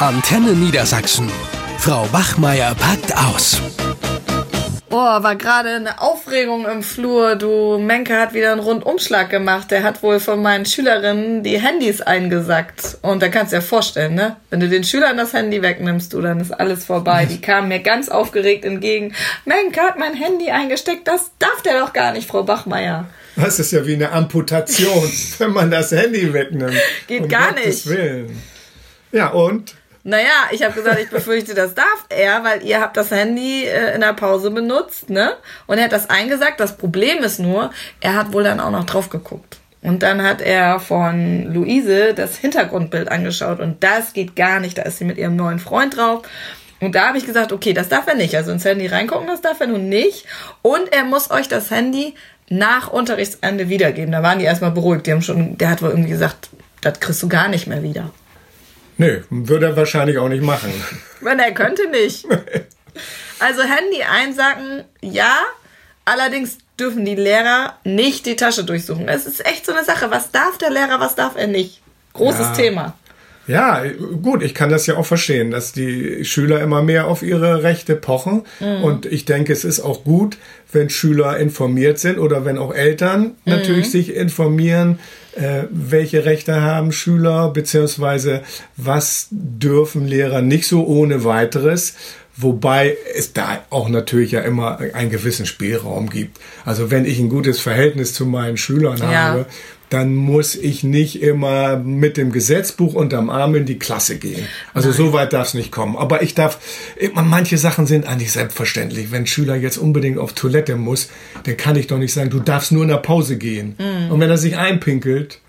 Antenne Niedersachsen. Frau Bachmeier packt aus. Boah, war gerade eine Aufregung im Flur. Du, Menke hat wieder einen Rundumschlag gemacht. Der hat wohl von meinen Schülerinnen die Handys eingesackt. Und da kannst du dir vorstellen, ne? Wenn du den Schülern das Handy wegnimmst, du, dann ist alles vorbei. Die kamen mir ganz aufgeregt entgegen. Menke hat mein Handy eingesteckt. Das darf der doch gar nicht, Frau Bachmeier. Das ist ja wie eine Amputation, wenn man das Handy wegnimmt. Geht um gar Gottes nicht. Willen. Ja, und? Naja, ich habe gesagt, ich befürchte, das darf er, weil ihr habt das Handy äh, in der Pause benutzt, ne? Und er hat das eingesagt. Das Problem ist nur, er hat wohl dann auch noch drauf geguckt. Und dann hat er von Luise das Hintergrundbild angeschaut und das geht gar nicht. Da ist sie mit ihrem neuen Freund drauf. Und da habe ich gesagt, okay, das darf er nicht. Also ins Handy reingucken, das darf er nun nicht. Und er muss euch das Handy nach Unterrichtsende wiedergeben. Da waren die erstmal beruhigt. Die haben schon, der hat wohl irgendwie gesagt, das kriegst du gar nicht mehr wieder. Nö, würde er wahrscheinlich auch nicht machen. Wenn er könnte nicht. Also Handy einsacken, ja. Allerdings dürfen die Lehrer nicht die Tasche durchsuchen. Es ist echt so eine Sache. Was darf der Lehrer, was darf er nicht? Großes ja. Thema. Ja, gut, ich kann das ja auch verstehen, dass die Schüler immer mehr auf ihre Rechte pochen. Mhm. Und ich denke, es ist auch gut, wenn Schüler informiert sind oder wenn auch Eltern mhm. natürlich sich informieren, äh, welche Rechte haben Schüler, beziehungsweise was dürfen Lehrer nicht so ohne weiteres. Wobei es da auch natürlich ja immer einen gewissen Spielraum gibt. Also wenn ich ein gutes Verhältnis zu meinen Schülern ja. habe, dann muss ich nicht immer mit dem Gesetzbuch unterm Arm in die Klasse gehen. Also Nein. so weit darf es nicht kommen. Aber ich darf, manche Sachen sind eigentlich selbstverständlich. Wenn ein Schüler jetzt unbedingt auf Toilette muss, dann kann ich doch nicht sagen, du darfst nur in der Pause gehen. Mhm. Und wenn er sich einpinkelt,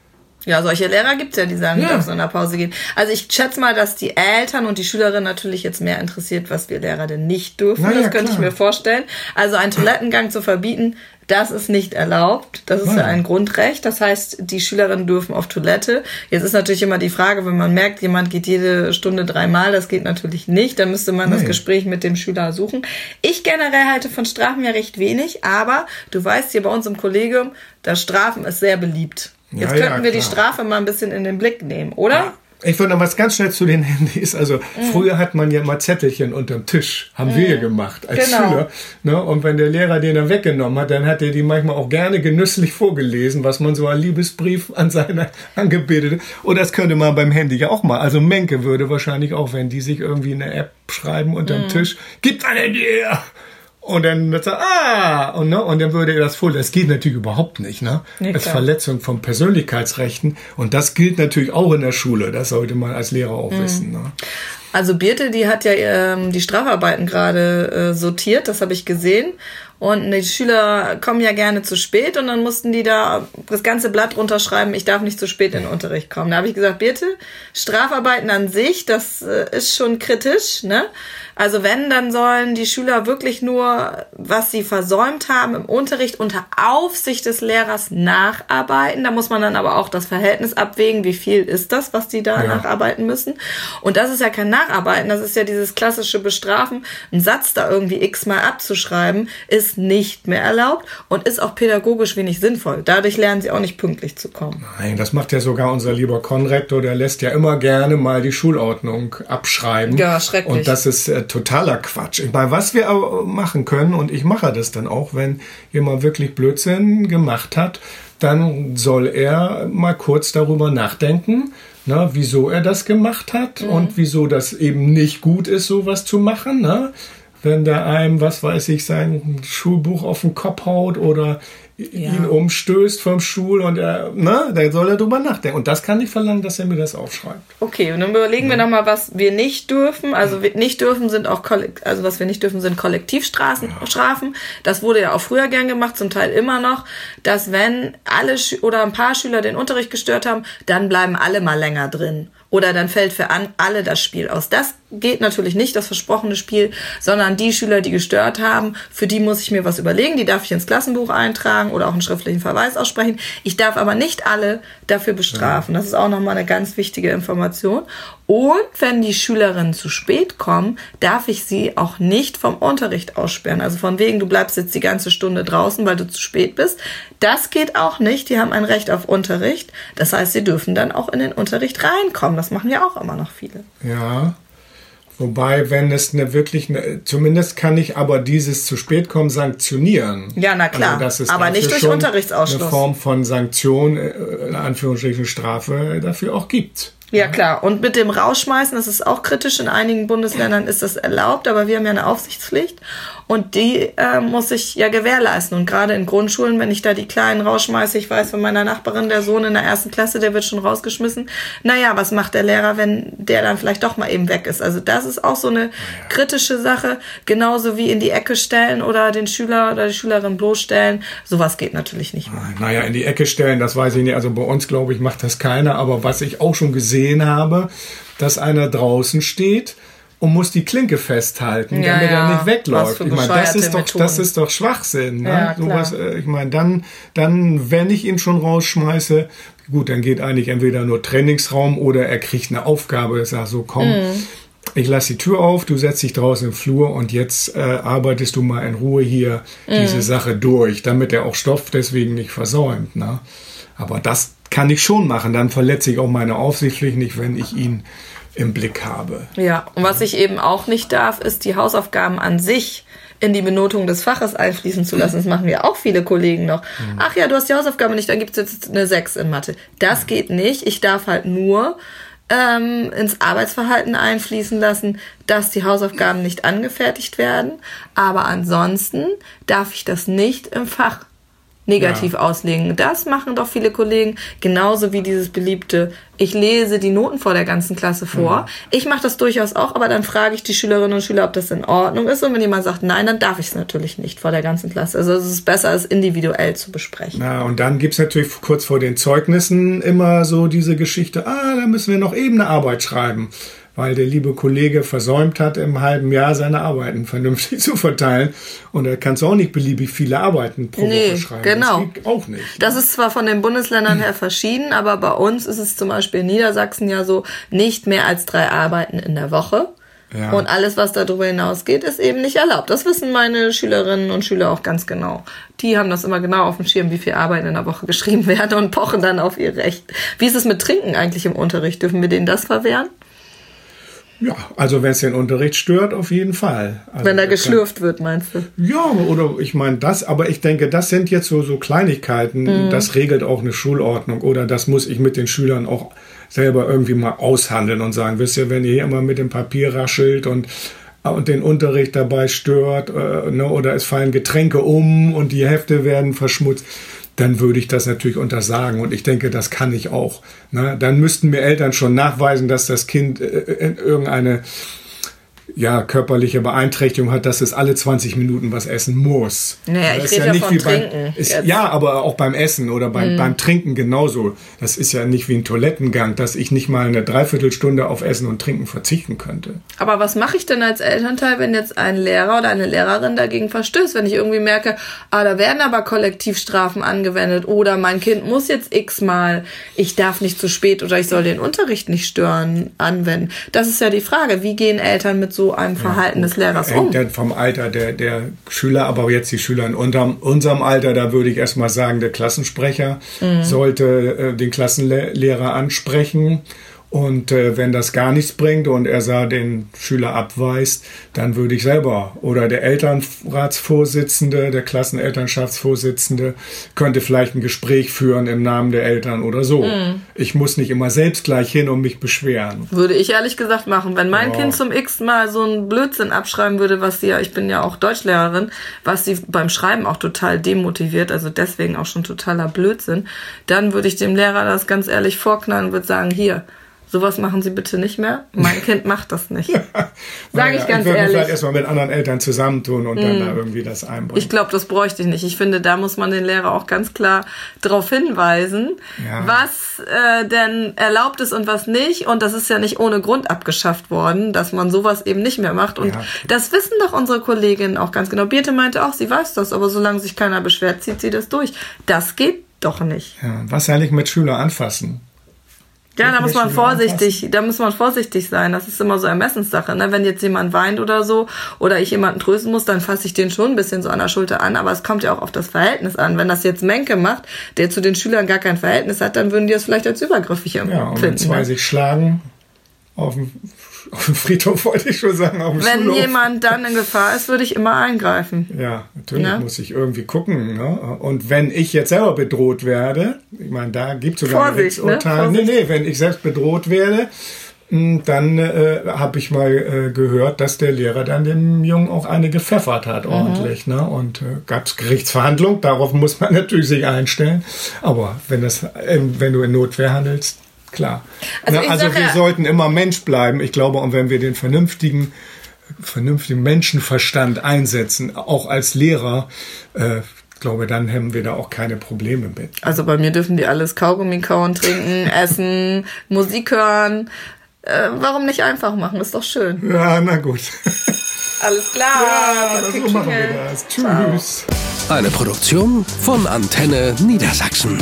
ja, solche Lehrer gibt's ja, die sagen, ja. du darfst in der Pause gehen. Also ich schätze mal, dass die Eltern und die Schülerinnen natürlich jetzt mehr interessiert, was wir Lehrer denn nicht dürfen. Na, das könnte klar. ich mir vorstellen. Also einen Toilettengang zu verbieten, das ist nicht erlaubt. Das ist ja ein Grundrecht. Das heißt, die Schülerinnen dürfen auf Toilette. Jetzt ist natürlich immer die Frage, wenn man merkt, jemand geht jede Stunde dreimal, das geht natürlich nicht. Dann müsste man Nein. das Gespräch mit dem Schüler suchen. Ich generell halte von Strafen ja recht wenig, aber du weißt hier bei uns im Kollegium, das Strafen ist sehr beliebt. Jetzt ja, könnten ja, wir die Strafe mal ein bisschen in den Blick nehmen, oder? Ja. Ich würde noch was ganz schnell zu den Handys. Also mhm. früher hat man ja mal Zettelchen unterm Tisch, haben mhm. wir gemacht als genau. Schüler. Ne? Und wenn der Lehrer den dann weggenommen hat, dann hat er die manchmal auch gerne genüsslich vorgelesen, was man so ein Liebesbrief an seine Angebetete. Und das könnte man beim Handy ja auch mal. Also Menke würde wahrscheinlich auch, wenn die sich irgendwie eine App schreiben unterm mhm. Tisch, gibt ein Handy her! Und dann wird er, ah, und, ne, und dann würde er das voll. Das geht natürlich überhaupt nicht, ne? Nee, als Verletzung von Persönlichkeitsrechten. Und das gilt natürlich auch in der Schule. Das sollte man als Lehrer auch mhm. wissen. Ne? Also Birte, die hat ja ähm, die Strafarbeiten gerade äh, sortiert, das habe ich gesehen. Und die Schüler kommen ja gerne zu spät und dann mussten die da das ganze Blatt runterschreiben, ich darf nicht zu spät in den Unterricht kommen. Da habe ich gesagt, Birte, Strafarbeiten an sich, das äh, ist schon kritisch, ne? Also wenn, dann sollen die Schüler wirklich nur, was sie versäumt haben im Unterricht unter Aufsicht des Lehrers nacharbeiten. Da muss man dann aber auch das Verhältnis abwägen, wie viel ist das, was die da ja. nacharbeiten müssen. Und das ist ja kein Nacharbeiten, das ist ja dieses klassische Bestrafen. Ein Satz da irgendwie x-mal abzuschreiben, ist nicht mehr erlaubt und ist auch pädagogisch wenig sinnvoll. Dadurch lernen sie auch nicht pünktlich zu kommen. Nein, das macht ja sogar unser lieber Konrektor, der lässt ja immer gerne mal die Schulordnung abschreiben. Ja, schrecklich. Und das ist äh, totaler Quatsch. Ich meine, was wir aber machen können, und ich mache das dann auch, wenn jemand wirklich Blödsinn gemacht hat, dann soll er mal kurz darüber nachdenken, na, wieso er das gemacht hat mhm. und wieso das eben nicht gut ist, sowas zu machen. Ne? Wenn der einem, was weiß ich, sein Schulbuch auf den Kopf haut oder ja. ihn umstößt vom Stuhl und er, ne, da soll er drüber nachdenken. Und das kann ich verlangen, dass er mir das aufschreibt. Okay, und dann überlegen ja. wir nochmal, was wir nicht dürfen. Also nicht dürfen sind auch, also was wir nicht dürfen sind Kollektivstrafen. Ja. Das wurde ja auch früher gern gemacht, zum Teil immer noch, dass wenn alle Schü oder ein paar Schüler den Unterricht gestört haben, dann bleiben alle mal länger drin oder dann fällt für an, alle das Spiel aus. Das geht natürlich nicht, das versprochene Spiel, sondern die Schüler, die gestört haben, für die muss ich mir was überlegen, die darf ich ins Klassenbuch eintragen oder auch einen schriftlichen Verweis aussprechen. Ich darf aber nicht alle dafür bestrafen. Das ist auch nochmal eine ganz wichtige Information. Und wenn die Schülerinnen zu spät kommen, darf ich sie auch nicht vom Unterricht aussperren. Also von wegen, du bleibst jetzt die ganze Stunde draußen, weil du zu spät bist. Das geht auch nicht. Die haben ein Recht auf Unterricht. Das heißt, sie dürfen dann auch in den Unterricht reinkommen. Das machen ja auch immer noch viele. Ja. Wobei, wenn es eine wirklich, eine, zumindest kann ich aber dieses zu spät kommen sanktionieren. Ja, na klar. Also, aber nicht durch Unterrichtsausschluss. Eine Form von Sanktion, äh, in Anführungsstrichen Strafe, dafür auch gibt. Ja, klar. Und mit dem Rausschmeißen, das ist auch kritisch. In einigen Bundesländern ist das erlaubt, aber wir haben ja eine Aufsichtspflicht. Und die äh, muss ich ja gewährleisten. Und gerade in Grundschulen, wenn ich da die Kleinen rausschmeiße, ich weiß von meiner Nachbarin, der Sohn in der ersten Klasse, der wird schon rausgeschmissen. Naja, was macht der Lehrer, wenn der dann vielleicht doch mal eben weg ist? Also das ist auch so eine kritische Sache. Genauso wie in die Ecke stellen oder den Schüler oder die Schülerin bloßstellen. Sowas geht natürlich nicht mehr. Naja, in die Ecke stellen, das weiß ich nicht. Also bei uns, glaube ich, macht das keiner. Aber was ich auch schon gesehen habe, dass einer draußen steht und muss die Klinke festhalten, Ja, damit ja. er nicht wegläuft. Was Ich meine, das ist doch, das ist doch Schwachsinn. Ne? Ja, klar. Sowas, äh, ich meine, dann, dann, wenn ich ihn schon rausschmeiße, gut, dann geht eigentlich entweder nur Trainingsraum oder er kriegt eine Aufgabe. Ich sag so, komm, Mhm. ich lasse die Tür auf, du setzt dich draußen im Flur und jetzt äh, arbeitest du mal in Ruhe hier Mhm. diese Sache durch, damit er auch Stoff deswegen nicht versäumt. Ne? Aber das kann ich schon machen. Dann verletze ich auch meine Aufsichtspflicht nicht, wenn ich ihn im Blick habe. Ja, und was ich eben auch nicht darf, ist die Hausaufgaben an sich in die Benotung des Faches einfließen zu lassen. Das machen ja auch viele Kollegen noch. Ach ja, du hast die Hausaufgabe nicht, dann gibt's jetzt eine 6 in Mathe. Das geht nicht. Ich darf halt nur ähm, ins Arbeitsverhalten einfließen lassen, dass die Hausaufgaben nicht angefertigt werden. Aber ansonsten darf ich das nicht im Fach negativ Ja. auslegen. Das machen doch viele Kollegen, genauso wie dieses beliebte, ich lese die Noten vor der ganzen Klasse vor. Ich mache das durchaus auch, aber dann frage ich die Schülerinnen und Schüler, ob das in Ordnung ist. Und wenn jemand sagt, nein, dann darf ich es natürlich nicht vor der ganzen Klasse. Also es ist besser, es individuell zu besprechen. Na, und dann gibt's natürlich kurz vor den Zeugnissen immer so diese Geschichte, ah, da müssen wir noch eben eine Arbeit schreiben, weil der liebe Kollege versäumt hat, im halben Jahr seine Arbeiten vernünftig zu verteilen. Und da kannst du auch nicht beliebig viele Arbeiten pro Nee, Woche schreiben. genau. Das auch nicht. Das ist zwar von den Bundesländern her verschieden, aber bei uns ist es zum Beispiel in Niedersachsen ja so, nicht mehr als drei Arbeiten in der Woche. Ja. Und alles, was darüber hinausgeht, ist eben nicht erlaubt. Das wissen meine Schülerinnen und Schüler auch ganz genau. Die haben das immer genau auf dem Schirm, wie viel Arbeiten in der Woche geschrieben werden und pochen dann auf ihr Recht. Wie ist es mit Trinken eigentlich im Unterricht? Dürfen wir denen das verwehren? Ja, also wenn es den Unterricht stört, auf jeden Fall. Also Wenn da geschlürft wird, meinst du? Ja, oder ich meine das, aber ich denke, das sind jetzt so, so Kleinigkeiten, Mhm. das regelt auch eine Schulordnung oder das muss ich mit den Schülern auch selber irgendwie mal aushandeln und sagen, wisst ihr, wenn ihr hier immer mit dem Papier raschelt und, und den Unterricht dabei stört äh, ne, oder es fallen Getränke um und die Hefte werden verschmutzt, dann würde ich das natürlich untersagen und ich denke, das kann ich auch. Ne? Dann müssten mir Eltern schon nachweisen, dass das Kind äh, in irgendeine ja, körperliche Beeinträchtigung hat, dass es alle 20 Minuten was essen muss. Naja, ich Das rede ja von beim, Trinken ist, jetzt. ja, aber auch beim Essen oder beim, beim Trinken genauso. Das ist ja nicht wie ein Toilettengang, dass ich nicht mal eine Dreiviertelstunde auf Essen und Trinken verzichten könnte. Aber was mache ich denn als Elternteil, wenn jetzt ein Lehrer oder eine Lehrerin dagegen verstößt? Wenn ich irgendwie merke, ah, da werden aber Kollektivstrafen angewendet oder mein Kind muss jetzt x-mal, ich darf nicht zu spät oder ich soll den Unterricht nicht stören, anwenden. Das ist ja die Frage. Wie gehen Eltern mit so einem Verhalten des Lehrers um? Hängt dann vom Alter der, der Schüler, aber jetzt die Schüler in unterm, unserem Alter, da würde ich erstmal sagen, der Klassensprecher Mhm. sollte äh, den Klassenlehrer ansprechen. Und äh, wenn das gar nichts bringt und er sah den Schüler abweist, dann würde ich selber oder der Elternratsvorsitzende, der Klassenelternschaftsvorsitzende könnte vielleicht ein Gespräch führen im Namen der Eltern oder so. Mhm. Ich muss nicht immer selbst gleich hin und mich beschweren. Würde ich ehrlich gesagt machen. Wenn mein Ja. Kind zum x Mal so einen Blödsinn abschreiben würde, was sie ja, ich bin ja auch Deutschlehrerin, was sie beim Schreiben auch total demotiviert, also deswegen auch schon totaler Blödsinn, dann würde ich dem Lehrer das ganz ehrlich vorknallen und würde sagen, hier, sowas machen Sie bitte nicht mehr. Mein Kind macht das nicht. Sage ich ganz würde mich ehrlich. vielleicht erstmal mit anderen Eltern zusammentun und dann da irgendwie das einbringen. Ich glaube, das bräuchte ich nicht. Ich finde, da muss man den Lehrer auch ganz klar darauf hinweisen, Ja. was äh, denn erlaubt ist und was nicht. Und das ist ja nicht ohne Grund abgeschafft worden, dass man sowas eben nicht mehr macht. Und Ja. das wissen doch unsere Kolleginnen auch ganz genau. Birte meinte auch, sie weiß das, aber solange sich keiner beschwert, zieht sie das durch. Das geht doch nicht. ja, was eigentlich mit Schüler anfassen? Ja, da muss man vorsichtig, da muss man vorsichtig sein. Das ist immer so Ermessenssache. Ne? Wenn jetzt jemand weint oder so oder ich jemanden trösten muss, dann fasse ich den schon ein bisschen so an der Schulter an. Aber es kommt ja auch auf das Verhältnis an. Wenn das jetzt Menke macht, der zu den Schülern gar kein Verhältnis hat, dann würden die das vielleicht als übergriffig Ja, und wenn empfinden. zwei ne? sich schlagen, auf dem, auf dem Friedhof wollte ich schon sagen, auf dem Wenn Schulhof. jemand dann in Gefahr ist, würde ich immer eingreifen. Ja, natürlich Ne? muss ich irgendwie gucken. Ne? Und wenn ich jetzt selber bedroht werde, ich meine, da gibt es sogar ein Vorsicht, ne? Nee, Vorsicht. nee, wenn ich selbst bedroht werde, mh, dann äh, habe ich mal äh, gehört, dass der Lehrer dann dem Jungen auch eine gepfeffert hat, Mhm. ordentlich. Ne? Und äh, gab es Gerichtsverhandlung, darauf muss man natürlich sich einstellen. Aber wenn, das, äh, wenn du in Notwehr handelst, klar. Also Ne? ich also wir ja- sollten immer Mensch bleiben. Ich glaube, und wenn wir den vernünftigen vernünftigen Menschenverstand einsetzen, auch als Lehrer, äh, ich glaube, dann haben wir da auch keine Probleme mit. Also bei mir dürfen die alles Kaugummi kauen, trinken, essen, Musik hören. Äh, warum nicht einfach machen? Ist doch schön. Ja, na gut. Alles klar. Ja, so machen wir das. Tschüss. Eine Produktion von Antenne Niedersachsen.